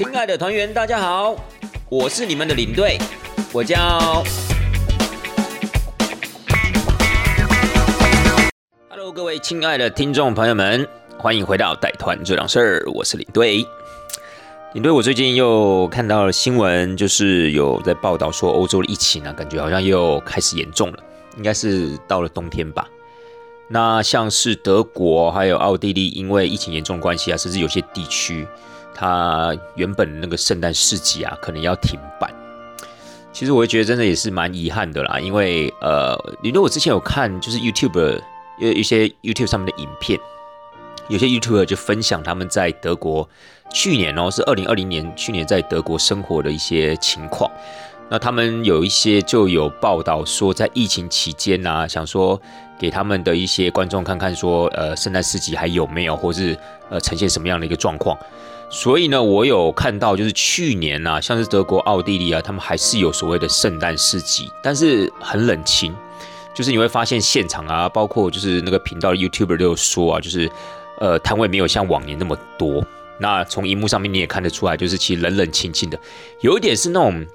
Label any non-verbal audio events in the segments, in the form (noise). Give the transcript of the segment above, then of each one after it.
亲爱的团员，大家好，我是你们的领队，我叫。Hello，各位亲爱的听众朋友们，欢迎回到带团这档事儿，我是领队。领队，我最近又看到了新闻，就是有在报道说欧洲的疫情呢，感觉好像又开始严重了，应该是到了冬天吧。那像是德国还有奥地利，因为疫情严重的关系啊，甚至有些地区。它原本那个圣诞市集啊，可能要停办。其实我会觉得真的也是蛮遗憾的啦，因为呃，你如果之前有看就是 YouTube 有一些 YouTube 上面的影片，有些 YouTuber 就分享他们在德国去年哦，是二零二零年去年在德国生活的一些情况。那他们有一些就有报道说，在疫情期间呢，想说给他们的一些观众看看说，呃，圣诞市集还有没有，或是呃呈现什么样的一个状况。所以呢，我有看到，就是去年啊，像是德国、奥地利啊，他们还是有所谓的圣诞市集，但是很冷清。就是你会发现现场啊，包括就是那个频道的 YouTuber 都有说啊，就是呃摊位没有像往年那么多。那从荧幕上面你也看得出来，就是其实冷冷清清的，有一点是那种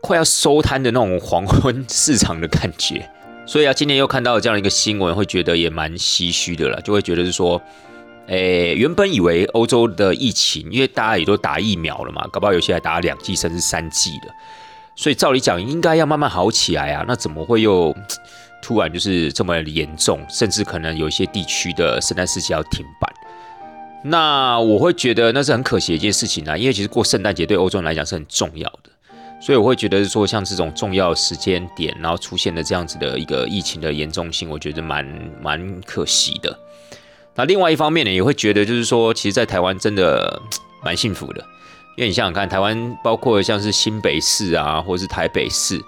快要收摊的那种黄昏市场的感觉。所以啊，今天又看到这样一个新闻，会觉得也蛮唏嘘的了，就会觉得是说。诶，原本以为欧洲的疫情，因为大家也都打疫苗了嘛，搞不好有些还打两剂甚至三剂的，所以照理讲应该要慢慢好起来啊。那怎么会又突然就是这么严重，甚至可能有一些地区的圣诞市集要停办？那我会觉得那是很可惜的一件事情啊，因为其实过圣诞节对欧洲人来讲是很重要的，所以我会觉得说像这种重要时间点，然后出现的这样子的一个疫情的严重性，我觉得蛮蛮可惜的。那另外一方面呢，也会觉得就是说，其实，在台湾真的蛮幸福的，因为你想想看，台湾包括像是新北市啊，或是台北市，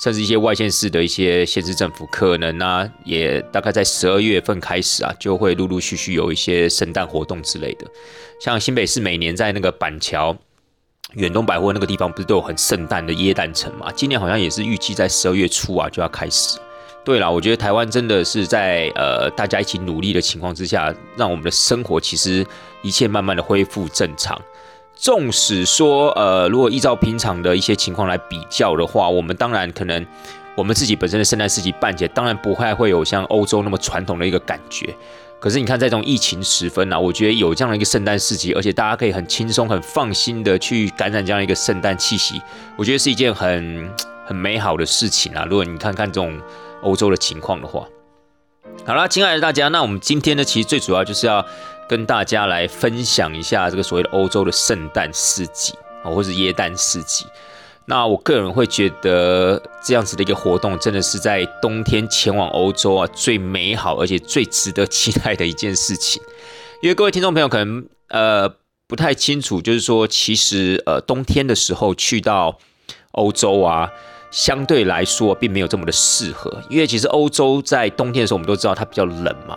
甚至一些外县市的一些县市政府，可能呢，也大概在十二月份开始啊，就会陆陆续续有一些圣诞活动之类的。像新北市每年在那个板桥远东百货那个地方，不是都有很圣诞的椰蛋城嘛？今年好像也是预计在十二月初啊就要开始。对了，我觉得台湾真的是在呃大家一起努力的情况之下，让我们的生活其实一切慢慢的恢复正常。纵使说呃，如果依照平常的一些情况来比较的话，我们当然可能我们自己本身的圣诞市集办起来，当然不会会有像欧洲那么传统的一个感觉。可是你看，在这种疫情时分呢，我觉得有这样的一个圣诞市集，而且大家可以很轻松、很放心的去感染这样一个圣诞气息，我觉得是一件很很美好的事情啊。如果你看看这种。欧洲的情况的话，好了，亲爱的大家，那我们今天呢，其实最主要就是要跟大家来分享一下这个所谓的欧洲的圣诞市集啊，或是耶诞市集。那我个人会觉得这样子的一个活动，真的是在冬天前往欧洲啊，最美好而且最值得期待的一件事情。因为各位听众朋友可能呃不太清楚，就是说其实呃冬天的时候去到欧洲啊。相对来说，并没有这么的适合，因为其实欧洲在冬天的时候，我们都知道它比较冷嘛。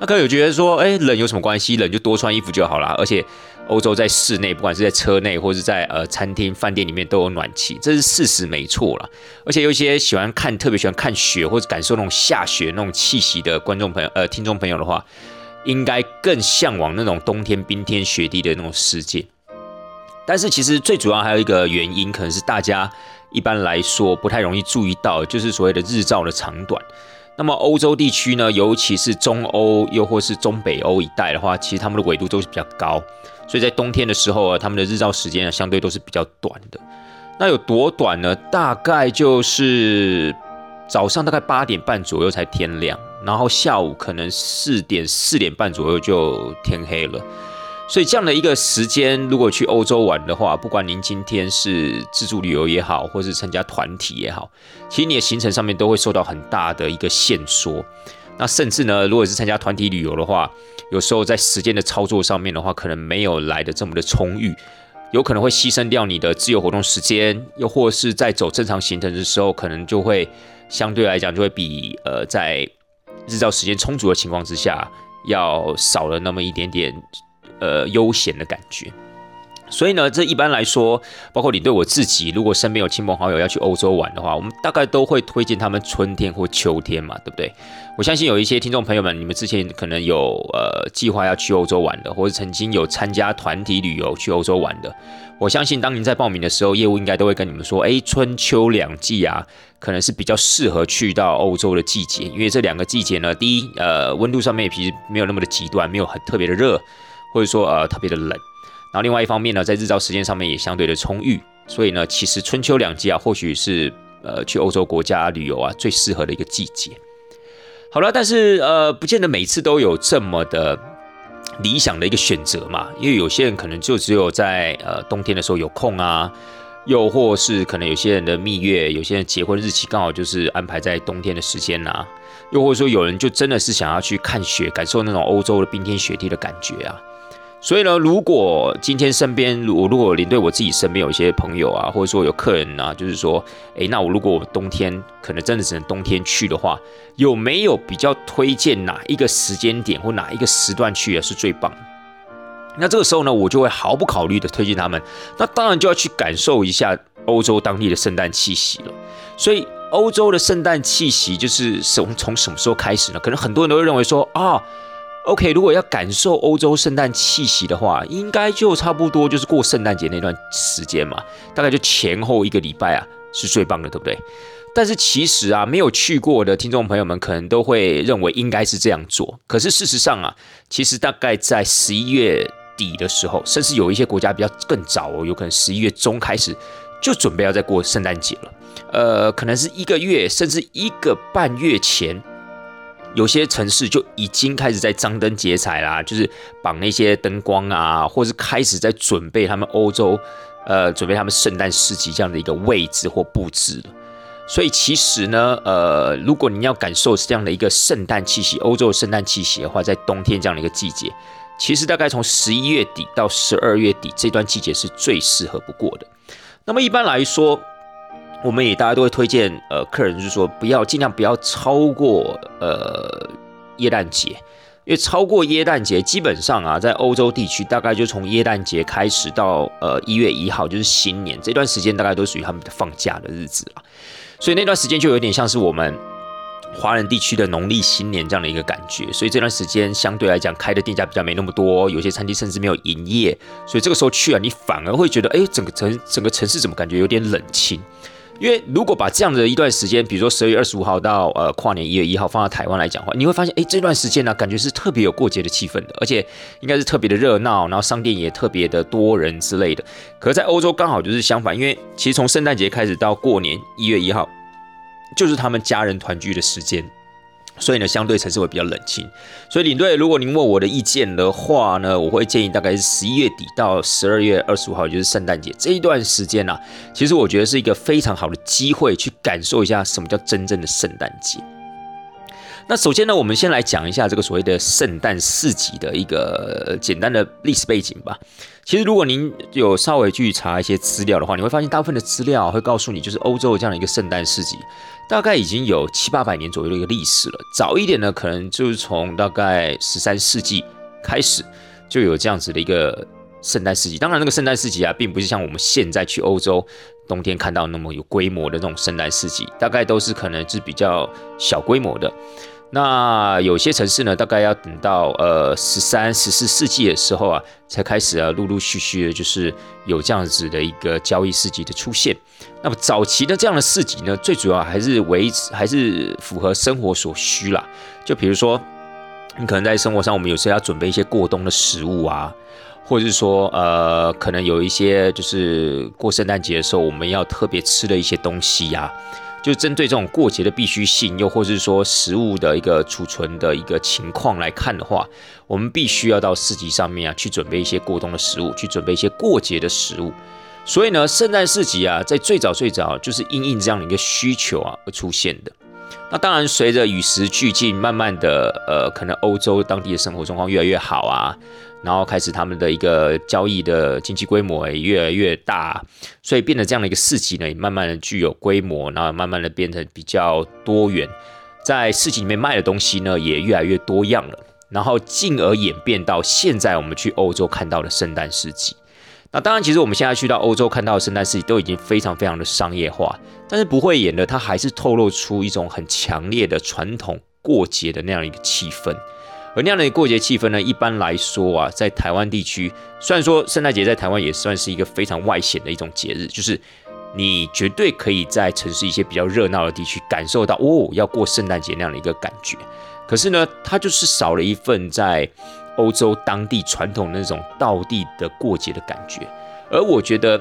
那可能有觉得说，哎，冷有什么关系？冷就多穿衣服就好啦。而且欧洲在室内，不管是在车内或是在呃餐厅、饭店里面都有暖气，这是事实没错啦。而且有一些喜欢看、特别喜欢看雪或者感受那种下雪那种气息的观众朋友、呃听众朋友的话，应该更向往那种冬天冰天雪地的那种世界。但是其实最主要还有一个原因，可能是大家。一般来说不太容易注意到，就是所谓的日照的长短。那么欧洲地区呢，尤其是中欧又或是中北欧一带的话，其实他们的纬度都是比较高，所以在冬天的时候啊，他们的日照时间啊相对都是比较短的。那有多短呢？大概就是早上大概八点半左右才天亮，然后下午可能四点四点半左右就天黑了。所以这样的一个时间，如果去欧洲玩的话，不管您今天是自助旅游也好，或是参加团体也好，其实你的行程上面都会受到很大的一个限缩。那甚至呢，如果是参加团体旅游的话，有时候在时间的操作上面的话，可能没有来的这么的充裕，有可能会牺牲掉你的自由活动时间，又或是在走正常行程的时候，可能就会相对来讲就会比呃在日照时间充足的情况之下，要少了那么一点点。呃，悠闲的感觉。所以呢，这一般来说，包括你对我自己，如果身边有亲朋好友要去欧洲玩的话，我们大概都会推荐他们春天或秋天嘛，对不对？我相信有一些听众朋友们，你们之前可能有呃计划要去欧洲玩的，或者曾经有参加团体旅游去欧洲玩的。我相信当您在报名的时候，业务应该都会跟你们说，哎，春秋两季啊，可能是比较适合去到欧洲的季节，因为这两个季节呢，第一，呃，温度上面其实没有那么的极端，没有很特别的热，或者说呃特别的冷。然后另外一方面呢，在日照时间上面也相对的充裕，所以呢，其实春秋两季啊，或许是呃去欧洲国家旅游啊最适合的一个季节。好了，但是呃，不见得每次都有这么的理想的一个选择嘛，因为有些人可能就只有在呃冬天的时候有空啊，又或是可能有些人的蜜月，有些人结婚日期刚好就是安排在冬天的时间呐，又或者说有人就真的是想要去看雪，感受那种欧洲的冰天雪地的感觉啊。所以呢，如果今天身边，我如果连对我自己身边有一些朋友啊，或者说有客人啊，就是说，诶，那我如果我冬天可能真的只能冬天去的话，有没有比较推荐哪一个时间点或哪一个时段去啊是最棒？那这个时候呢，我就会毫不考虑的推荐他们。那当然就要去感受一下欧洲当地的圣诞气息了。所以欧洲的圣诞气息就是从从什么时候开始呢？可能很多人都会认为说啊。OK，如果要感受欧洲圣诞气息的话，应该就差不多就是过圣诞节那段时间嘛，大概就前后一个礼拜啊，是最棒的，对不对？但是其实啊，没有去过的听众朋友们可能都会认为应该是这样做。可是事实上啊，其实大概在十一月底的时候，甚至有一些国家比较更早哦，有可能十一月中开始就准备要再过圣诞节了。呃，可能是一个月甚至一个半月前。有些城市就已经开始在张灯结彩啦，就是绑那些灯光啊，或是开始在准备他们欧洲，呃，准备他们圣诞市集这样的一个位置或布置了。所以其实呢，呃，如果你要感受这样的一个圣诞气息，欧洲圣诞气息的话，在冬天这样的一个季节，其实大概从十一月底到十二月底这段季节是最适合不过的。那么一般来说，我们也大家都会推荐，呃，客人就是说不要尽量不要超过呃耶诞节，因为超过耶诞节，基本上啊，在欧洲地区大概就从耶诞节开始到呃一月一号就是新年这段时间，大概都属于他们的放假的日子了，所以那段时间就有点像是我们华人地区的农历新年这样的一个感觉，所以这段时间相对来讲开的店家比较没那么多，有些餐厅甚至没有营业，所以这个时候去啊，你反而会觉得，哎，整个城整个城市怎么感觉有点冷清？因为如果把这样的一段时间，比如说十二月二十五号到呃跨年一月一号放到台湾来讲话，你会发现，哎，这段时间呢，感觉是特别有过节的气氛的，而且应该是特别的热闹，然后商店也特别的多人之类的。可是，在欧洲刚好就是相反，因为其实从圣诞节开始到过年一月一号，就是他们家人团聚的时间。所以呢，相对城市会比较冷清。所以领队，如果您问我的意见的话呢，我会建议大概是十一月底到十二月二十五号，也就是圣诞节这一段时间呢，其实我觉得是一个非常好的机会，去感受一下什么叫真正的圣诞节。那首先呢，我们先来讲一下这个所谓的圣诞市集的一个简单的历史背景吧。其实，如果您有稍微去查一些资料的话，你会发现大部分的资料会告诉你，就是欧洲这样的一个圣诞市集，大概已经有七八百年左右的一个历史了。早一点呢，可能就是从大概十三世纪开始就有这样子的一个圣诞市集。当然，那个圣诞市集啊，并不是像我们现在去欧洲冬天看到那么有规模的那种圣诞市集，大概都是可能是比较小规模的。那有些城市呢，大概要等到呃十三、十四世纪的时候啊，才开始啊，陆陆续续的，就是有这样子的一个交易市集的出现。那么早期的这样的市集呢，最主要还是维持，还是符合生活所需啦。就比如说，你可能在生活上，我们有时候要准备一些过冬的食物啊，或者是说，呃，可能有一些就是过圣诞节的时候，我们要特别吃的一些东西呀。就针对这种过节的必须性，又或是说食物的一个储存的一个情况来看的话，我们必须要到市集上面啊去准备一些过冬的食物，去准备一些过节的食物。所以呢，圣诞市集啊，在最早最早就是因应这样的一个需求啊而出现的。那当然，随着与时俱进，慢慢的，呃，可能欧洲当地的生活状况越来越好啊。然后开始他们的一个交易的经济规模也越来越大，所以变得这样的一个市集呢，也慢慢的具有规模，然后慢慢的变成比较多元，在市集里面卖的东西呢也越来越多样了，然后进而演变到现在我们去欧洲看到的圣诞市集。那当然，其实我们现在去到欧洲看到的圣诞市集都已经非常非常的商业化，但是不会演的，它还是透露出一种很强烈的传统过节的那样一个气氛。而那样的过节气氛呢，一般来说啊，在台湾地区，虽然说圣诞节在台湾也算是一个非常外显的一种节日，就是你绝对可以在城市一些比较热闹的地区感受到哦，要过圣诞节那样的一个感觉。可是呢，它就是少了一份在。欧洲当地传统那种道地的过节的感觉，而我觉得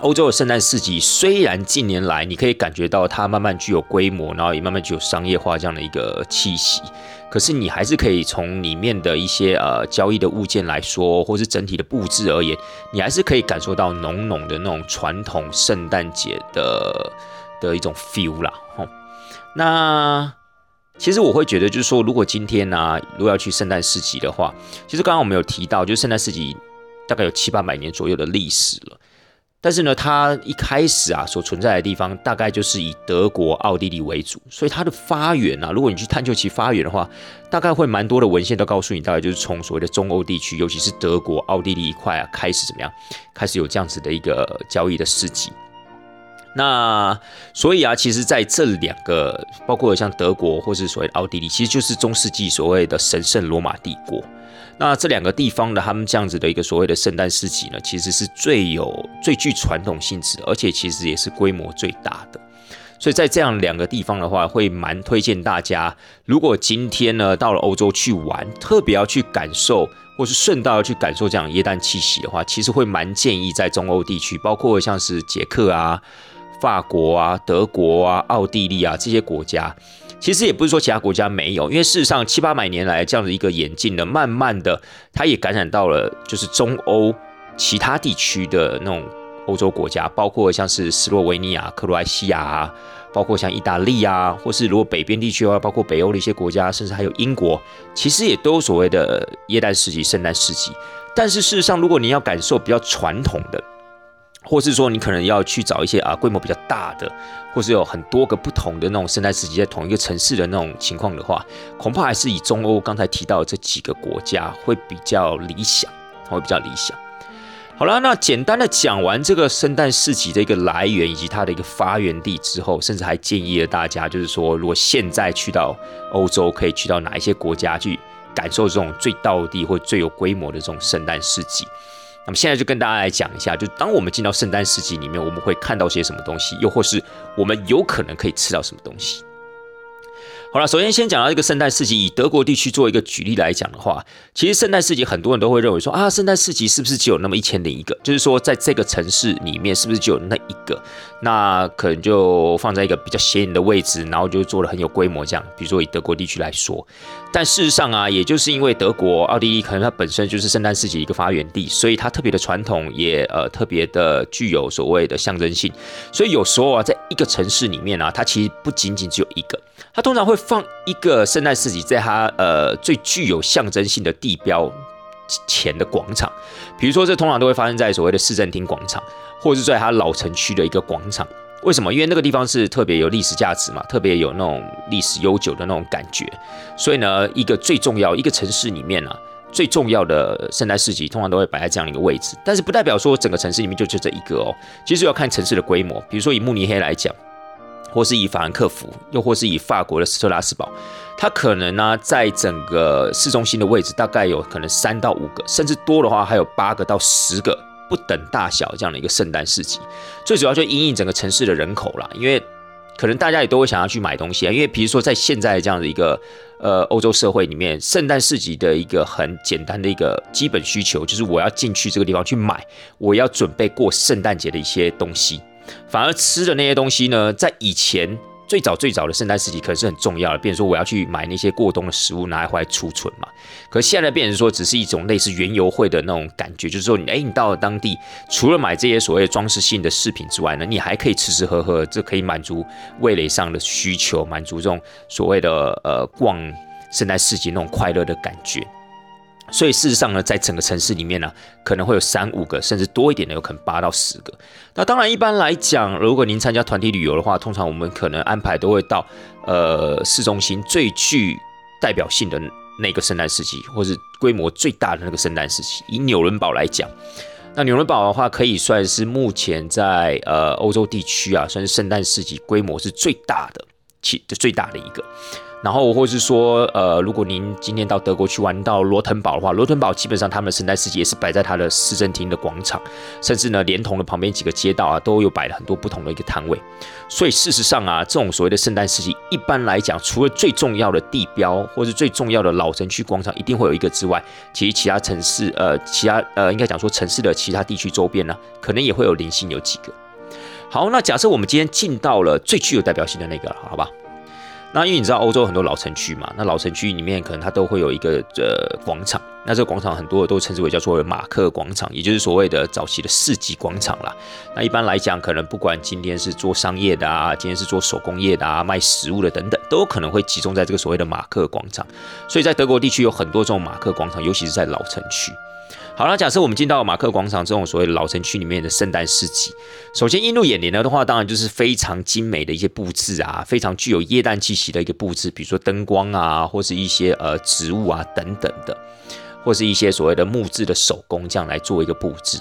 欧洲的圣诞市集虽然近年来你可以感觉到它慢慢具有规模，然后也慢慢具有商业化这样的一个气息，可是你还是可以从里面的一些呃交易的物件来说，或是整体的布置而言，你还是可以感受到浓浓的那种传统圣诞节的的一种 feel 啦。吼，那。其实我会觉得，就是说，如果今天呢，如果要去圣诞市集的话，其实刚刚我们有提到，就是圣诞市集大概有七八百年左右的历史了。但是呢，它一开始啊所存在的地方，大概就是以德国、奥地利为主，所以它的发源啊，如果你去探究其发源的话，大概会蛮多的文献都告诉你，大概就是从所谓的中欧地区，尤其是德国、奥地利一块啊，开始怎么样，开始有这样子的一个交易的市集。那所以啊，其实在这两个，包括像德国或是所谓奥地利，其实就是中世纪所谓的神圣罗马帝国。那这两个地方的他们这样子的一个所谓的圣诞市集呢，其实是最有最具传统性质，而且其实也是规模最大的。所以在这样两个地方的话，会蛮推荐大家，如果今天呢到了欧洲去玩，特别要去感受，或是顺道要去感受这样耶诞气息的话，其实会蛮建议在中欧地区，包括像是捷克啊。法国啊、德国啊、奥地利啊这些国家，其实也不是说其他国家没有，因为事实上七八百年来这样的一个演进呢，慢慢的它也感染到了就是中欧其他地区的那种欧洲国家，包括像是斯洛维尼亚、克罗埃西亚啊，包括像意大利啊，或是如果北边地区的话，包括北欧的一些国家，甚至还有英国，其实也都有所谓的耶诞市集、圣诞市集。但是事实上，如果你要感受比较传统的，或是说你可能要去找一些啊规模比较大的，或是有很多个不同的那种圣诞市集在同一个城市的那种情况的话，恐怕还是以中欧刚才提到的这几个国家会比较理想，会比较理想。好了，那简单的讲完这个圣诞市集的一个来源以及它的一个发源地之后，甚至还建议了大家，就是说如果现在去到欧洲，可以去到哪一些国家去感受这种最道地或最有规模的这种圣诞市集。那么现在就跟大家来讲一下，就当我们进到圣诞市集里面，我们会看到些什么东西，又或是我们有可能可以吃到什么东西。好了，首先先讲到这个圣诞市集，以德国地区做一个举例来讲的话，其实圣诞市集很多人都会认为说啊，圣诞市集是不是只有那么一千零一个？就是说在这个城市里面是不是就有那一个？那可能就放在一个比较显眼的位置，然后就做的很有规模这样。比如说以德国地区来说，但事实上啊，也就是因为德国、奥地利可能它本身就是圣诞市集一个发源地，所以它特别的传统，也呃特别的具有所谓的象征性。所以有时候啊，在一个城市里面啊，它其实不仅仅只有一个。它通常会放一个圣诞市集在它呃最具有象征性的地标前的广场，比如说这通常都会发生在所谓的市政厅广场，或者是在它老城区的一个广场。为什么？因为那个地方是特别有历史价值嘛，特别有那种历史悠久的那种感觉。所以呢，一个最重要一个城市里面呢，最重要的圣诞市集通常都会摆在这样一个位置。但是不代表说整个城市里面就就这一个哦，其实要看城市的规模。比如说以慕尼黑来讲。或是以法兰克福，又或是以法国的斯特拉斯堡，它可能呢，在整个市中心的位置，大概有可能三到五个，甚至多的话，还有八个到十个不等大小这样的一个圣诞市集。最主要就因应整个城市的人口啦，因为可能大家也都会想要去买东西啊。因为比如说在现在这样的一个呃欧洲社会里面，圣诞市集的一个很简单的一个基本需求，就是我要进去这个地方去买，我要准备过圣诞节的一些东西。反而吃的那些东西呢，在以前最早最早的圣诞时期，可是很重要的。比如说，我要去买那些过冬的食物，拿来回来储存嘛。可现在变成说，只是一种类似园游会的那种感觉，就是说你，哎，你到了当地，除了买这些所谓装饰性的饰品之外呢，你还可以吃吃喝喝，这可以满足味蕾上的需求，满足这种所谓的呃逛圣诞市集那种快乐的感觉。所以事实上呢，在整个城市里面呢，可能会有三五个，甚至多一点的，有可能八到十个。那当然，一般来讲，如果您参加团体旅游的话，通常我们可能安排都会到呃市中心最具代表性的那个圣诞市集，或是规模最大的那个圣诞市集。以纽伦堡来讲，那纽伦堡的话，可以算是目前在呃欧洲地区啊，算是圣诞市集规模是最大的，其最大的一个。然后，或是说，呃，如果您今天到德国去玩到罗滕堡的话，罗滕堡基本上他们的圣诞市集也是摆在它的市政厅的广场，甚至呢，连同的旁边几个街道啊，都有摆了很多不同的一个摊位。所以事实上啊，这种所谓的圣诞市集，一般来讲，除了最重要的地标或是最重要的老城区广场一定会有一个之外，其实其他城市，呃，其他呃，应该讲说城市的其他地区周边呢，可能也会有零星有几个。好，那假设我们今天进到了最具有代表性的那个，好吧？那因为你知道欧洲很多老城区嘛，那老城区里面可能它都会有一个呃广场，那这个广场很多都称之为叫做马克广场，也就是所谓的早期的市集广场啦。那一般来讲，可能不管今天是做商业的啊，今天是做手工业的啊，卖食物的等等，都有可能会集中在这个所谓的马克广场。所以在德国地区有很多这种马克广场，尤其是在老城区。好了，假设我们进到马克广场这种所谓老城区里面的圣诞市集，首先映入眼帘的话，当然就是非常精美的一些布置啊，非常具有耶诞气息的一个布置，比如说灯光啊，或是一些呃植物啊等等的，或是一些所谓的木质的手工这样来做一个布置。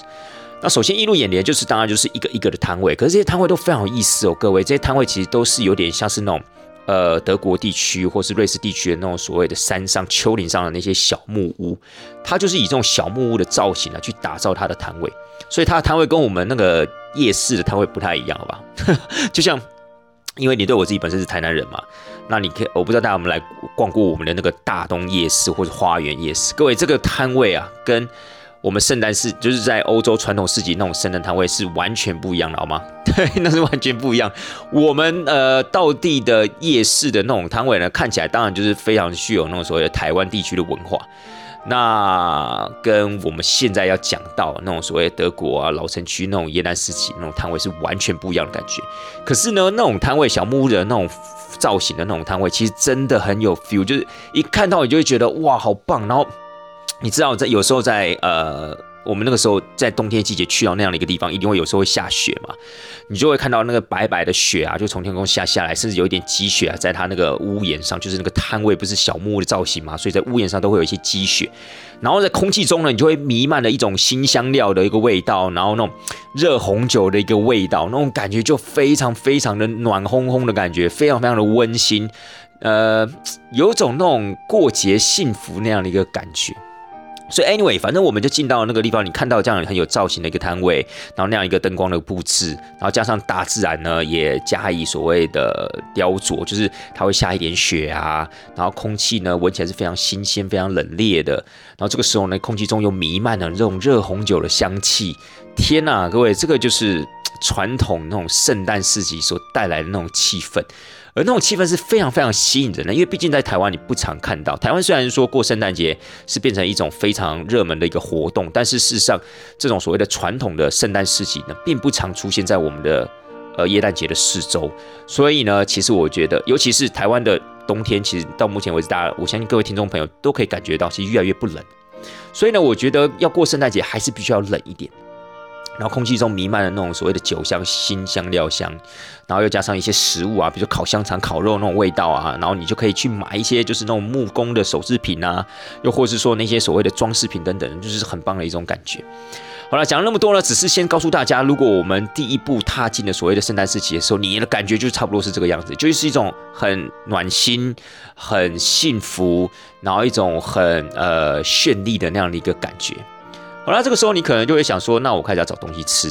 那首先映入眼帘就是当然就是一个一个的摊位，可是这些摊位都非常有意思哦，各位，这些摊位其实都是有点像是那种。呃，德国地区或是瑞士地区的那种所谓的山上、丘陵上的那些小木屋，它就是以这种小木屋的造型啊，去打造它的摊位。所以它的摊位跟我们那个夜市的摊位不太一样，好吧？(laughs) 就像，因为你对我自己本身是台南人嘛，那你可以，我不知道大家有没有来逛过我们的那个大东夜市或者花园夜市。各位，这个摊位啊，跟我们圣诞市就是在欧洲传统市集那种圣诞摊位是完全不一样的，好吗？(laughs) 对，那是完全不一样。我们呃，道地的夜市的那种摊位呢，看起来当然就是非常具有那种所谓的台湾地区的文化。那跟我们现在要讲到那种所谓德国啊老城区那种耶诞市集那种摊位是完全不一样的感觉。可是呢，那种摊位小木屋的那种造型的那种摊位，其实真的很有 feel，就是一看到你就会觉得哇，好棒，然后。你知道在有时候在呃，我们那个时候在冬天季节去到那样的一个地方，一定会有时候会下雪嘛，你就会看到那个白白的雪啊，就从天空下下来，甚至有一点积雪啊，在它那个屋檐上，就是那个摊位不是小木屋的造型嘛，所以在屋檐上都会有一些积雪，然后在空气中呢，你就会弥漫了一种新香料的一个味道，然后那种热红酒的一个味道，那种感觉就非常非常的暖烘烘的感觉，非常非常的温馨，呃，有种那种过节幸福那样的一个感觉。所以，anyway，反正我们就进到那个地方，你看到这样很有造型的一个摊位，然后那样一个灯光的布置，然后加上大自然呢也加以所谓的雕琢，就是它会下一点雪啊，然后空气呢闻起来是非常新鲜、非常冷冽的，然后这个时候呢，空气中又弥漫了这种热红酒的香气。天呐，各位，这个就是传统那种圣诞市集所带来的那种气氛。而那种气氛是非常非常吸引人的，因为毕竟在台湾你不常看到。台湾虽然说过圣诞节是变成一种非常热门的一个活动，但是事实上这种所谓的传统的圣诞市集呢，并不常出现在我们的呃耶诞节的四周。所以呢，其实我觉得，尤其是台湾的冬天，其实到目前为止，大家我相信各位听众朋友都可以感觉到，其实越来越不冷。所以呢，我觉得要过圣诞节还是必须要冷一点。然后空气中弥漫的那种所谓的酒香、新香料香，然后又加上一些食物啊，比如烤香肠、烤肉那种味道啊，然后你就可以去买一些就是那种木工的首饰品啊，又或是说那些所谓的装饰品等等，就是很棒的一种感觉。好了，讲了那么多呢，只是先告诉大家，如果我们第一步踏进了所谓的圣诞市集的时候，你的感觉就差不多是这个样子，就是一种很暖心、很幸福，然后一种很呃绚丽的那样的一个感觉。好了，这个时候你可能就会想说，那我开始要找东西吃，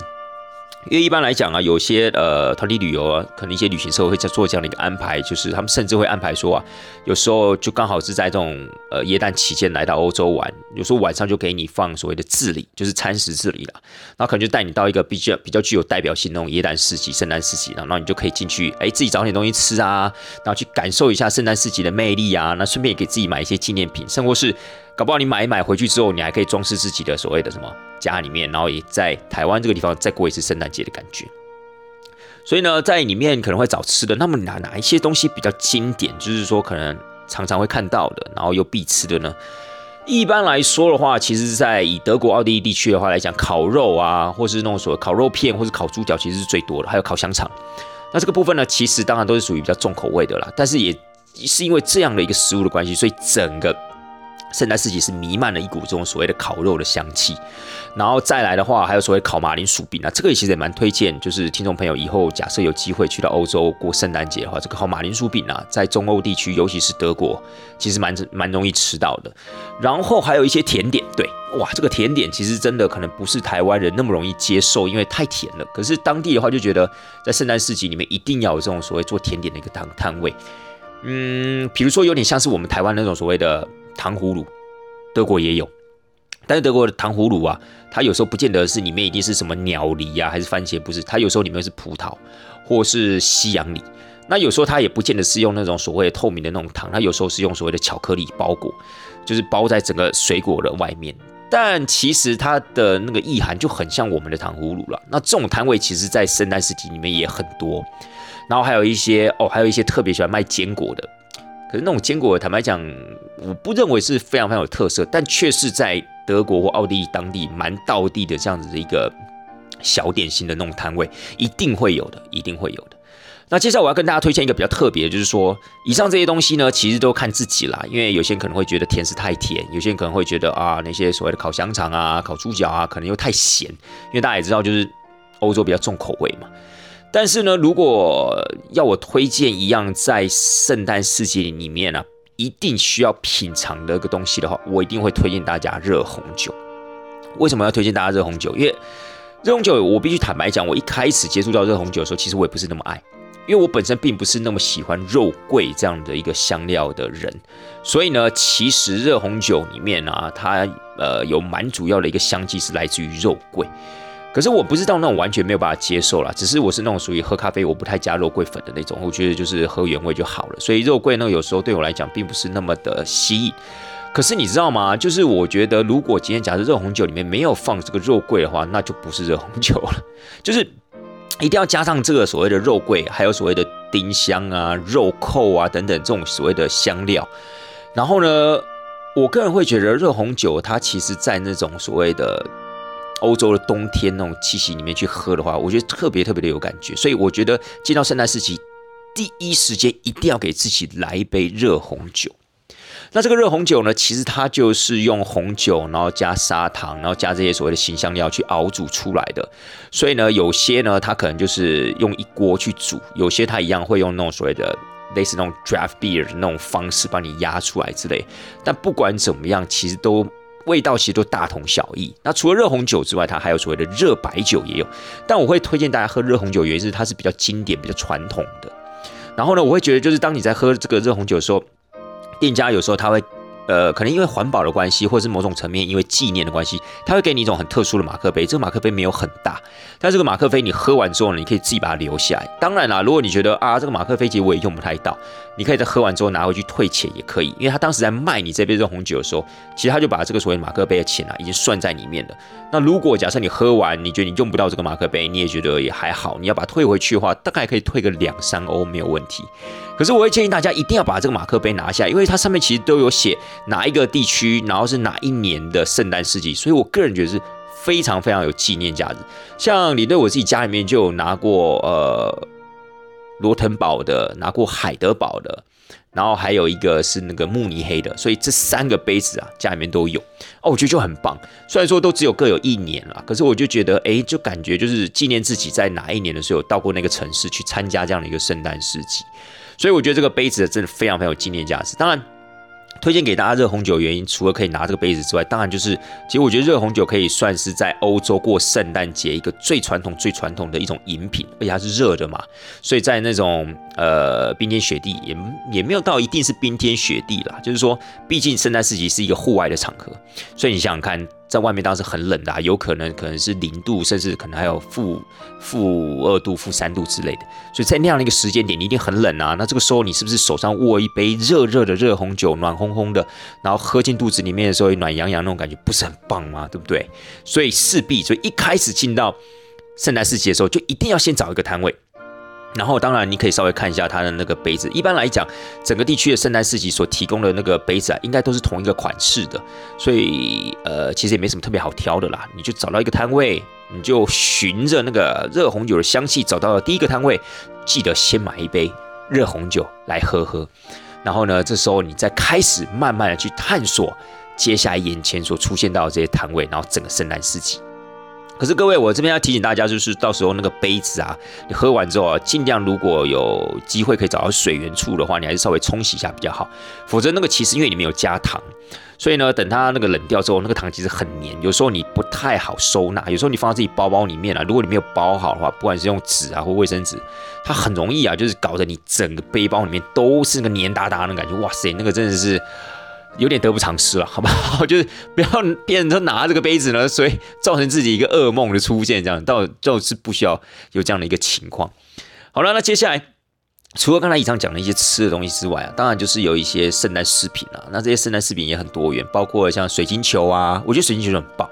因为一般来讲啊，有些呃团体旅游啊，可能一些旅行社会在做这样的一个安排，就是他们甚至会安排说啊，有时候就刚好是在这种呃耶诞期间来到欧洲玩，有时候晚上就给你放所谓的自理，就是餐食自理了，然后可能就带你到一个比较比较具有代表性那种耶诞市集、圣诞市集，然后你就可以进去，哎，自己找点东西吃啊，然后去感受一下圣诞市集的魅力啊，那顺便也给自己买一些纪念品，甚或是。搞不好你买一买回去之后，你还可以装饰自己的所谓的什么家里面，然后也在台湾这个地方再过一次圣诞节的感觉。所以呢，在里面可能会找吃的，那么哪哪一些东西比较经典，就是说可能常常会看到的，然后又必吃的呢？一般来说的话，其实，在以德国奥地利地区的话来讲，烤肉啊，或是那种所谓烤肉片，或是烤猪脚，其实是最多的，还有烤香肠。那这个部分呢，其实当然都是属于比较重口味的啦，但是也是因为这样的一个食物的关系，所以整个。圣诞市集是弥漫了一股这种所谓的烤肉的香气，然后再来的话，还有所谓烤马铃薯饼啊，这个其实也蛮推荐，就是听众朋友以后假设有机会去到欧洲过圣诞节的话，这个烤马铃薯饼啊，在中欧地区，尤其是德国，其实蛮蛮容易吃到的。然后还有一些甜点，对，哇，这个甜点其实真的可能不是台湾人那么容易接受，因为太甜了。可是当地的话就觉得，在圣诞市集里面一定要有这种所谓做甜点的一个摊摊位，嗯，比如说有点像是我们台湾那种所谓的。糖葫芦，德国也有，但是德国的糖葫芦啊，它有时候不见得是里面一定是什么鸟梨啊，还是番茄，不是，它有时候里面是葡萄或是西洋梨。那有时候它也不见得是用那种所谓的透明的那种糖，它有时候是用所谓的巧克力包裹，就是包在整个水果的外面。但其实它的那个意涵就很像我们的糖葫芦了。那这种摊位其实，在圣诞市集里面也很多，然后还有一些哦，还有一些特别喜欢卖坚果的。可是那种坚果，坦白讲，我不认为是非常非常有特色，但却是在德国或奥地利当地蛮道地的这样子的一个小点心的那种摊位，一定会有的，一定会有的。那接下来我要跟大家推荐一个比较特别，就是说，以上这些东西呢，其实都看自己啦，因为有些人可能会觉得甜食太甜，有些人可能会觉得啊，那些所谓的烤香肠啊、烤猪脚啊，可能又太咸，因为大家也知道，就是欧洲比较重口味嘛。但是呢，如果要我推荐一样在圣诞世界里面呢，一定需要品尝的一个东西的话，我一定会推荐大家热红酒。为什么要推荐大家热红酒？因为热红酒，我必须坦白讲，我一开始接触到热红酒的时候，其实我也不是那么爱，因为我本身并不是那么喜欢肉桂这样的一个香料的人。所以呢，其实热红酒里面呢，它呃有蛮主要的一个香气是来自于肉桂。可是我不是到那种完全没有办法接受啦，只是我是那种属于喝咖啡我不太加肉桂粉的那种，我觉得就是喝原味就好了。所以肉桂呢，有时候对我来讲并不是那么的吸引。可是你知道吗？就是我觉得如果今天假设热红酒里面没有放这个肉桂的话，那就不是热红酒了。(laughs) 就是一定要加上这个所谓的肉桂，还有所谓的丁香啊、肉蔻啊等等这种所谓的香料。然后呢，我个人会觉得热红酒它其实在那种所谓的。欧洲的冬天那种气息里面去喝的话，我觉得特别特别的有感觉。所以我觉得进到圣诞时期，第一时间一定要给自己来一杯热红酒。那这个热红酒呢，其实它就是用红酒，然后加砂糖，然后加这些所谓的新香料去熬煮出来的。所以呢，有些呢，它可能就是用一锅去煮；有些它一样会用那种所谓的类似那种 draft beer 的那种方式帮你压出来之类。但不管怎么样，其实都。味道其实都大同小异。那除了热红酒之外，它还有所谓的热白酒也有。但我会推荐大家喝热红酒，原因是它是比较经典、比较传统的。然后呢，我会觉得就是当你在喝这个热红酒的时候，店家有时候他会。呃，可能因为环保的关系，或者是某种层面因为纪念的关系，他会给你一种很特殊的马克杯。这个马克杯没有很大，但这个马克杯你喝完之后呢，你可以自己把它留下来。当然啦，如果你觉得啊，这个马克杯其实我也用不太到，你可以在喝完之后拿回去退钱也可以。因为他当时在卖你这杯热红酒的时候，其实他就把这个所谓马克杯的钱啊已经算在里面了。那如果假设你喝完，你觉得你用不到这个马克杯，你也觉得也还好，你要把它退回去的话，大概可以退个两三欧没有问题。可是我会建议大家一定要把这个马克杯拿下，因为它上面其实都有写哪一个地区，然后是哪一年的圣诞市集，所以我个人觉得是非常非常有纪念价值。像你对我自己家里面就有拿过呃罗腾堡的，拿过海德堡的，然后还有一个是那个慕尼黑的，所以这三个杯子啊家里面都有哦，我觉得就很棒。虽然说都只有各有一年了，可是我就觉得哎，就感觉就是纪念自己在哪一年的时候到过那个城市去参加这样的一个圣诞市集。所以我觉得这个杯子真的非常非常有纪念价值。当然，推荐给大家热红酒原因，除了可以拿这个杯子之外，当然就是其实我觉得热红酒可以算是在欧洲过圣诞节一个最传统、最传统的一种饮品，而且它是热的嘛。所以在那种呃冰天雪地，也也没有到一定是冰天雪地啦，就是说，毕竟圣诞市集是一个户外的场合，所以你想想看。在外面当时很冷的，有可能可能是零度，甚至可能还有负负二度、负三度之类的。所以在那样的一个时间点，你一定很冷啊。那这个时候，你是不是手上握一杯热热的热红酒，暖烘烘的，然后喝进肚子里面的时候，暖洋洋那种感觉，不是很棒吗？对不对？所以势必，所以一开始进到圣诞市集的时候，就一定要先找一个摊位。然后，当然你可以稍微看一下它的那个杯子。一般来讲，整个地区的圣诞市集所提供的那个杯子啊，应该都是同一个款式的，所以呃，其实也没什么特别好挑的啦。你就找到一个摊位，你就循着那个热红酒的香气找到了第一个摊位，记得先买一杯热红酒来喝喝。然后呢，这时候你再开始慢慢的去探索接下来眼前所出现到的这些摊位，然后整个圣诞市集。可是各位，我这边要提醒大家，就是到时候那个杯子啊，你喝完之后啊，尽量如果有机会可以找到水源处的话，你还是稍微冲洗一下比较好。否则那个其实因为里面有加糖，所以呢，等它那个冷掉之后，那个糖其实很黏，有时候你不太好收纳。有时候你放在自己包包里面啊，如果你没有包好的话，不管是用纸啊或卫生纸，它很容易啊，就是搞得你整个背包里面都是那个黏哒哒的感觉。哇塞，那个真的是。有点得不偿失了，好不好？(laughs) 就是不要别人都拿这个杯子呢，所以造成自己一个噩梦的出现，这样到就是不需要有这样的一个情况。好了，那接下来除了刚才以上讲的一些吃的东西之外啊，当然就是有一些圣诞饰品啊。那这些圣诞饰品也很多元，包括像水晶球啊，我觉得水晶球很棒。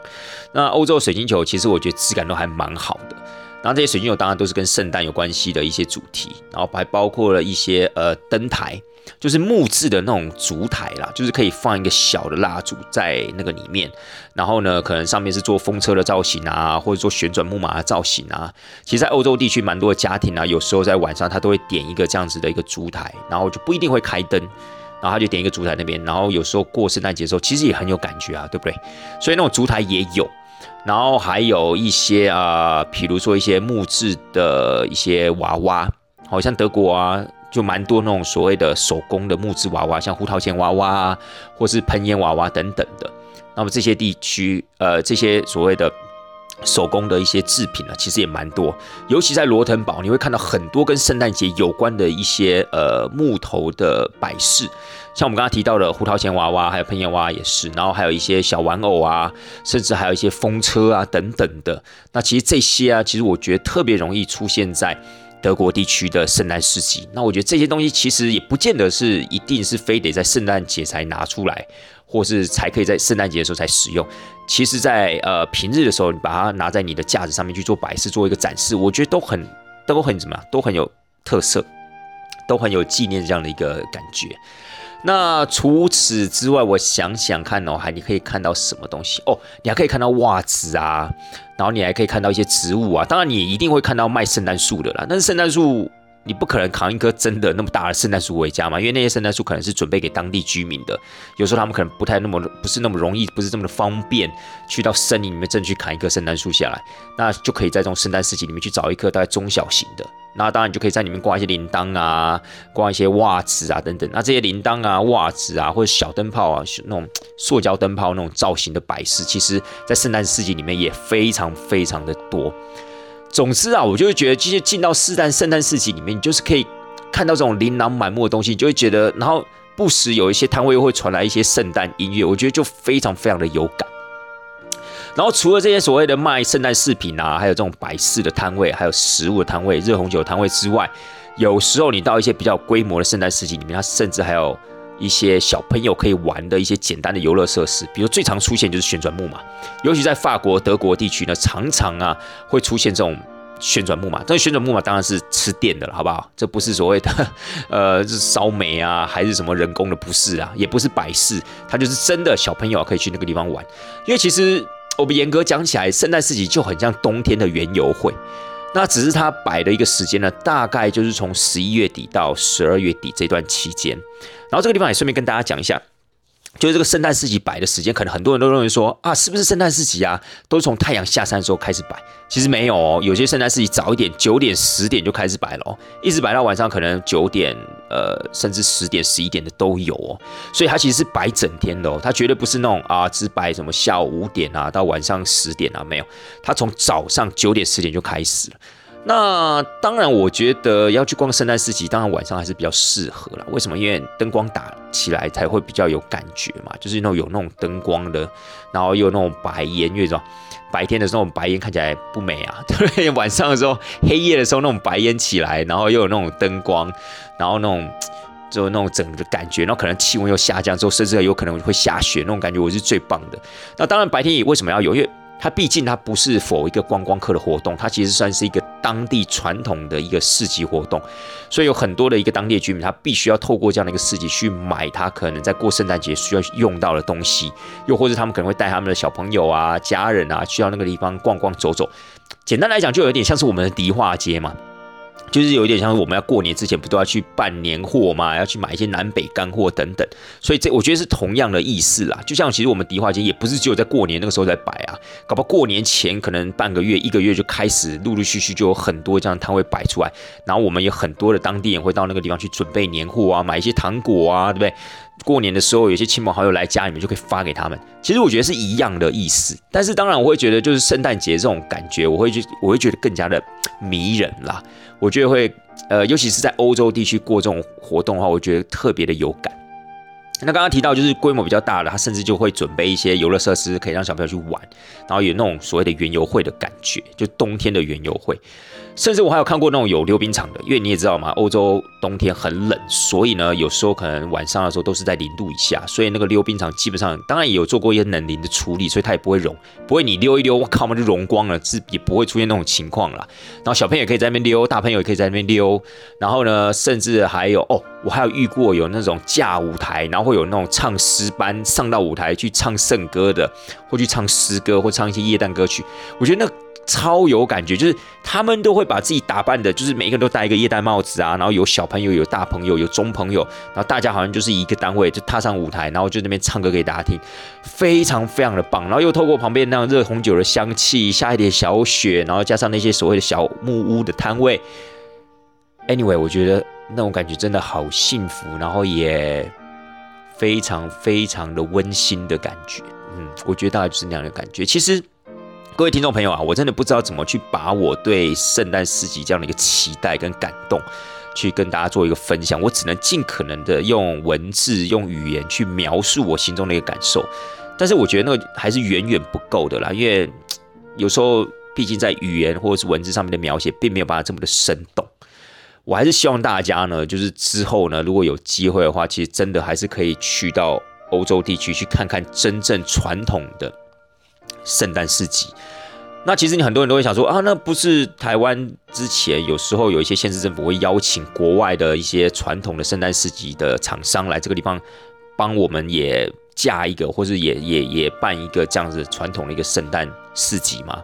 那欧洲水晶球其实我觉得质感都还蛮好的。然后这些水晶球当然都是跟圣诞有关系的一些主题，然后还包括了一些呃灯台。就是木质的那种烛台啦，就是可以放一个小的蜡烛在那个里面，然后呢，可能上面是做风车的造型啊，或者做旋转木马的造型啊。其实，在欧洲地区蛮多的家庭啊，有时候在晚上他都会点一个这样子的一个烛台，然后就不一定会开灯，然后他就点一个烛台那边，然后有时候过圣诞节的时候，其实也很有感觉啊，对不对？所以那种烛台也有，然后还有一些啊，比如说一些木质的一些娃娃，好像德国啊。就蛮多那种所谓的手工的木质娃娃，像胡桃钳娃娃啊，或是喷烟娃娃等等的。那么这些地区，呃，这些所谓的手工的一些制品呢，其实也蛮多。尤其在罗滕堡，你会看到很多跟圣诞节有关的一些呃木头的摆饰，像我们刚刚提到的胡桃钳娃娃，还有喷烟娃娃也是，然后还有一些小玩偶啊，甚至还有一些风车啊等等的。那其实这些啊，其实我觉得特别容易出现在。德国地区的圣诞市集，那我觉得这些东西其实也不见得是一定是非得在圣诞节才拿出来，或是才可以在圣诞节的时候才使用。其实，在呃平日的时候，你把它拿在你的架子上面去做摆设，做一个展示，我觉得都很都很怎么样，都很有特色，都很有纪念这样的一个感觉。那除此之外，我想想看哦，还你可以看到什么东西哦？你还可以看到袜子啊，然后你还可以看到一些植物啊。当然，你一定会看到卖圣诞树的啦。但是圣诞树，你不可能扛一棵真的那么大的圣诞树回家嘛？因为那些圣诞树可能是准备给当地居民的，有时候他们可能不太那么不是那么容易，不是这么的方便去到森林里面真去砍一棵圣诞树下来。那就可以在这种圣诞市集里面去找一棵大概中小型的。那当然，你就可以在里面挂一些铃铛啊，挂一些袜子啊等等。那这些铃铛啊、袜子啊，或者小灯泡啊，那种塑胶灯泡那种造型的摆饰，其实在圣诞市集里面也非常非常的多。总之啊，我就会觉得，这些进到圣诞圣诞市集里面，你就是可以看到这种琳琅满目的东西，你就会觉得，然后不时有一些摊位又会传来一些圣诞音乐，我觉得就非常非常的有感。然后除了这些所谓的卖圣诞饰品啊，还有这种摆饰的摊位，还有食物的摊位、热红酒摊位之外，有时候你到一些比较规模的圣诞市集里面，它甚至还有一些小朋友可以玩的一些简单的游乐设施，比如最常出现就是旋转木马，尤其在法国、德国地区呢，常常啊会出现这种旋转木马。但旋转木马当然是吃电的了，好不好？这不是所谓的 (laughs) 呃是烧煤啊，还是什么人工的？不是啊，也不是摆饰，它就是真的小朋友可以去那个地方玩，因为其实。我们严格讲起来，圣诞市集就很像冬天的园游会，那只是它摆的一个时间呢，大概就是从十一月底到十二月底这段期间。然后这个地方也顺便跟大家讲一下。就是这个圣诞市集摆的时间，可能很多人都认为说啊，是不是圣诞市集啊，都是从太阳下山的时候开始摆？其实没有哦，有些圣诞市集早一点，九点、十点就开始摆了哦，一直摆到晚上，可能九点，呃，甚至十点、十一点的都有哦。所以它其实是摆整天的哦，它绝对不是那种啊，只摆什么下午五点啊到晚上十点啊，没有，它从早上九点、十点就开始了。那当然，我觉得要去逛圣诞市集，当然晚上还是比较适合了。为什么？因为灯光打起来才会比较有感觉嘛，就是那种有那种灯光的，然后又有那种白烟，因为白天的时候白烟看起来不美啊，对 (laughs) 不对？晚上的时候，黑夜的时候那种白烟起来，然后又有那种灯光，然后那种就那种整个感觉，然后可能气温又下降之后，甚至有可能会下雪那种感觉，我是最棒的。那当然白天也为什么要有？因为它毕竟它不是否一个观光客的活动，它其实算是一个当地传统的一个市集活动，所以有很多的一个当地居民，他必须要透过这样的一个市集去买他可能在过圣诞节需要用到的东西，又或者他们可能会带他们的小朋友啊、家人啊去到那个地方逛逛走走。简单来讲，就有点像是我们的迪化街嘛。就是有点像我们要过年之前不都要去办年货嘛，要去买一些南北干货等等，所以这我觉得是同样的意思啦。就像其实我们迪化街也不是只有在过年那个时候在摆啊，搞不好过年前可能半个月、一个月就开始陆陆续续就有很多这样摊位摆出来，然后我们有很多的当地人会到那个地方去准备年货啊，买一些糖果啊，对不对？过年的时候有些亲朋好友来家里面就可以发给他们，其实我觉得是一样的意思。但是当然我会觉得就是圣诞节这种感觉，我会觉我会觉得更加的迷人啦。我觉得会，呃，尤其是在欧洲地区过这种活动的话，我觉得特别的有感。那刚刚提到就是规模比较大的，他甚至就会准备一些游乐设施，可以让小朋友去玩，然后有那种所谓的园游会的感觉，就冬天的园游会。甚至我还有看过那种有溜冰场的，因为你也知道嘛，欧洲冬天很冷，所以呢，有时候可能晚上的时候都是在零度以下，所以那个溜冰场基本上当然也有做过一些冷凝的处理，所以它也不会融，不会你溜一溜，我靠我们就融光了，是也不会出现那种情况啦。然后小朋友也可以在那边溜，大朋友也可以在那边溜，然后呢，甚至还有哦，我还有遇过有那种架舞台，然后会有那种唱诗班上到舞台去唱圣歌的，或去唱诗歌，或唱一些夜诞歌曲，我觉得那。超有感觉，就是他们都会把自己打扮的，就是每一个人都戴一个夜戴帽子啊，然后有小朋友，有大朋友，有中朋友，然后大家好像就是一个单位，就踏上舞台，然后就那边唱歌给大家听，非常非常的棒。然后又透过旁边那样热红酒的香气，下一点小雪，然后加上那些所谓的小木屋的摊位，anyway，我觉得那种感觉真的好幸福，然后也非常非常的温馨的感觉。嗯，我觉得大概就是那样的感觉。其实。各位听众朋友啊，我真的不知道怎么去把我对圣诞市集这样的一个期待跟感动，去跟大家做一个分享。我只能尽可能的用文字、用语言去描述我心中的一个感受。但是我觉得那个还是远远不够的啦，因为有时候毕竟在语言或者是文字上面的描写，并没有办法这么的生动。我还是希望大家呢，就是之后呢，如果有机会的话，其实真的还是可以去到欧洲地区去看看真正传统的。圣诞市集，那其实你很多人都会想说啊，那不是台湾之前有时候有一些县市政府会邀请国外的一些传统的圣诞市集的厂商来这个地方帮我们也架一个，或是也也也办一个这样子传统的一个圣诞市集吗？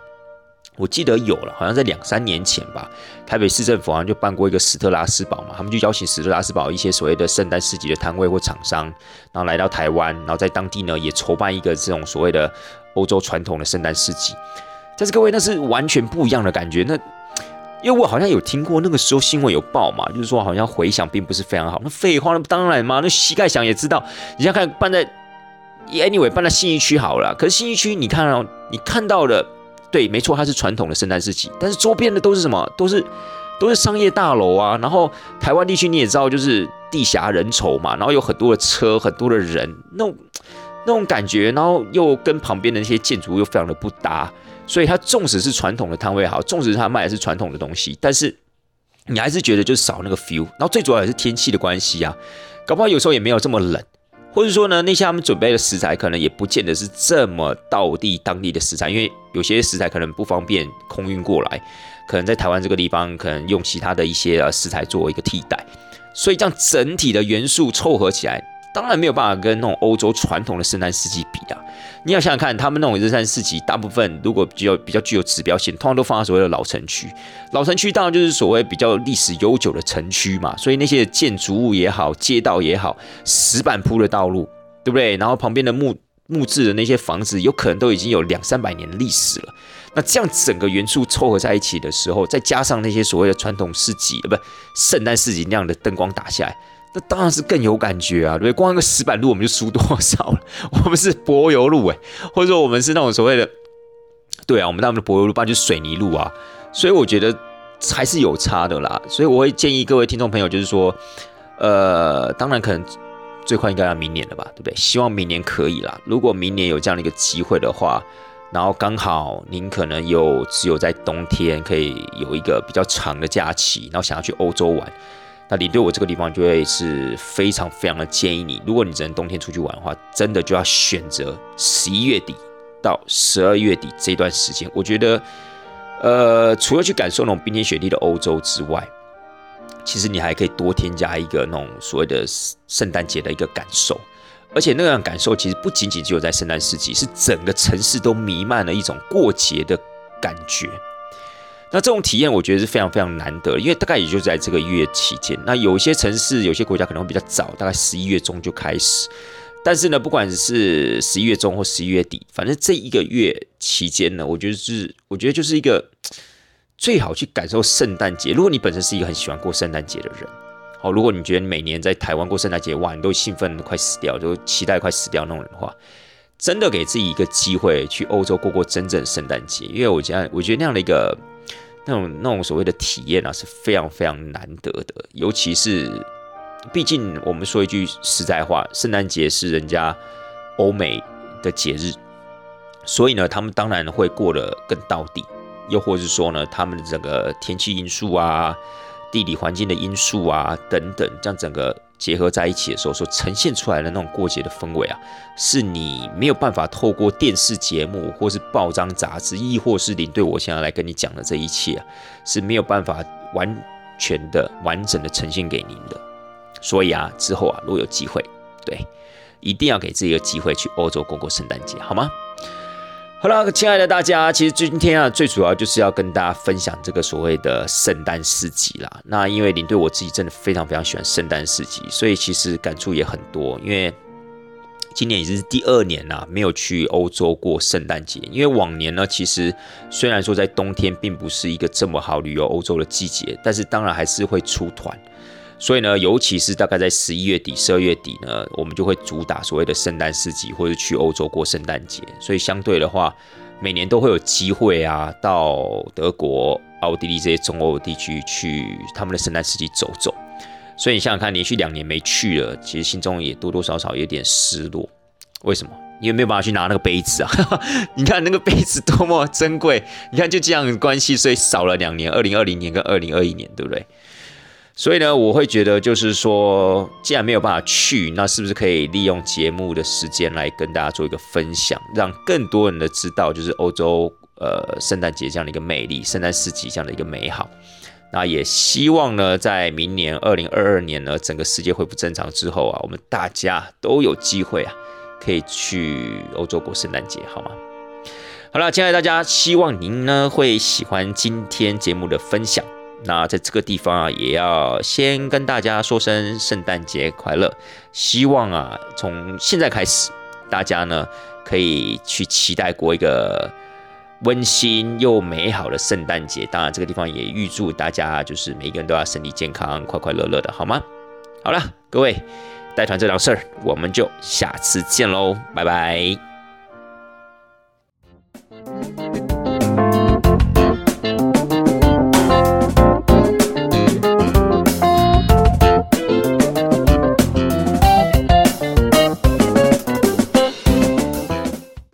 我记得有了，好像在两三年前吧，台北市政府好像就办过一个史特拉斯堡嘛，他们就邀请史特拉斯堡一些所谓的圣诞市集的摊位或厂商，然后来到台湾，然后在当地呢也筹办一个这种所谓的。欧洲传统的圣诞市集，但是各位那是完全不一样的感觉。那 (tsk) 因为我好像有听过那个时候新闻有报嘛，就是说好像回响并不是非常好。那废话，那当然嘛，那膝盖响也知道。你想看办在 anyway 办在信义区好了，可是信义区你看到你看到的，对，没错，它是传统的圣诞市集，但是周边的都是什么？都是都是商业大楼啊。然后台湾地区你也知道，就是地狭人稠嘛，然后有很多的车，很多的人，那。那种感觉，然后又跟旁边的那些建筑又非常的不搭，所以它纵使是传统的摊位好，纵使它卖的是传统的东西，但是你还是觉得就是少那个 feel。然后最主要也是天气的关系啊，搞不好有时候也没有这么冷，或者说呢，那些他们准备的食材可能也不见得是这么到地当地的食材，因为有些食材可能不方便空运过来，可能在台湾这个地方可能用其他的一些呃食材作为一个替代，所以这样整体的元素凑合起来。当然没有办法跟那种欧洲传统的圣诞市集比啊！你要想想看，他们那种圣诞市集，大部分如果比较比较具有指标性，通常都放在所谓的老城区。老城区当然就是所谓比较历史悠久的城区嘛，所以那些建筑物也好，街道也好，石板铺的道路，对不对？然后旁边的木木质的那些房子，有可能都已经有两三百年的历史了。那这样整个元素凑合在一起的时候，再加上那些所谓的传统市集，呃，不，圣诞市集那样的灯光打下来。那当然是更有感觉啊，对不对？光一个石板路我们就输多少了？(laughs) 我们是柏油路哎，或者说我们是那种所谓的，对啊，我们那的柏油路，不然就是水泥路啊。所以我觉得还是有差的啦。所以我会建议各位听众朋友，就是说，呃，当然可能最快应该要明年了吧，对不对？希望明年可以啦。如果明年有这样的一个机会的话，然后刚好您可能有只有在冬天可以有一个比较长的假期，然后想要去欧洲玩。那你对我这个地方就会是非常非常的建议你，如果你只能冬天出去玩的话，真的就要选择十一月底到十二月底这段时间。我觉得，呃，除了去感受那种冰天雪地的欧洲之外，其实你还可以多添加一个那种所谓的圣诞节的一个感受，而且那样感受其实不仅仅只有在圣诞时期，是整个城市都弥漫了一种过节的感觉。那这种体验我觉得是非常非常难得，因为大概也就在这个月期间。那有些城市、有些国家可能会比较早，大概十一月中就开始。但是呢，不管是十一月中或十一月底，反正这一个月期间呢，我觉得是，我觉得就是一个最好去感受圣诞节。如果你本身是一个很喜欢过圣诞节的人，好，如果你觉得每年在台湾过圣诞节，哇，你都兴奋的快死掉，都期待快死掉那种人的话，真的给自己一个机会去欧洲过过真正圣诞节，因为我觉得，我觉得那样的一个那种那种所谓的体验啊，是非常非常难得的，尤其是。毕竟，我们说一句实在话，圣诞节是人家欧美的节日，所以呢，他们当然会过得更到底。又或是说呢，他们的整个天气因素啊、地理环境的因素啊等等，这样整个结合在一起的时候，所呈现出来的那种过节的氛围啊，是你没有办法透过电视节目或是报章杂志，亦或是领队我现在来跟你讲的这一切啊，是没有办法完全的、完整的呈现给您的。所以啊，之后啊，如果有机会，对，一定要给自己一个机会去欧洲过过圣诞节，好吗？好了，亲爱的大家，其实今天啊，最主要就是要跟大家分享这个所谓的圣诞市集啦。那因为您对我自己真的非常非常喜欢圣诞市集，所以其实感触也很多。因为今年已经是第二年啦，没有去欧洲过圣诞节。因为往年呢，其实虽然说在冬天并不是一个这么好旅游欧洲的季节，但是当然还是会出团。所以呢，尤其是大概在十一月底、十二月底呢，我们就会主打所谓的圣诞市集，或者去欧洲过圣诞节。所以相对的话，每年都会有机会啊，到德国、奥地利这些中欧地区去他们的圣诞市集走走。所以你想想看，连续两年没去了，其实心中也多多少少有点失落。为什么？因为没有办法去拿那个杯子啊！(laughs) 你看那个杯子多么珍贵，你看就这样关系，所以少了两年，二零二零年跟二零二一年，对不对？所以呢，我会觉得就是说，既然没有办法去，那是不是可以利用节目的时间来跟大家做一个分享，让更多人的知道，就是欧洲呃圣诞节这样的一个魅力，圣诞市集这样的一个美好。那也希望呢，在明年二零二二年呢，整个世界恢复正常之后啊，我们大家都有机会啊，可以去欧洲过圣诞节，好吗？好了，亲爱的大家，希望您呢会喜欢今天节目的分享。那在这个地方啊，也要先跟大家说声圣诞节快乐。希望啊，从现在开始，大家呢可以去期待过一个温馨又美好的圣诞节。当然，这个地方也预祝大家就是每一个人都要身体健康、快快乐乐的，好吗？好了，各位带团这档事儿，我们就下次见喽，拜拜。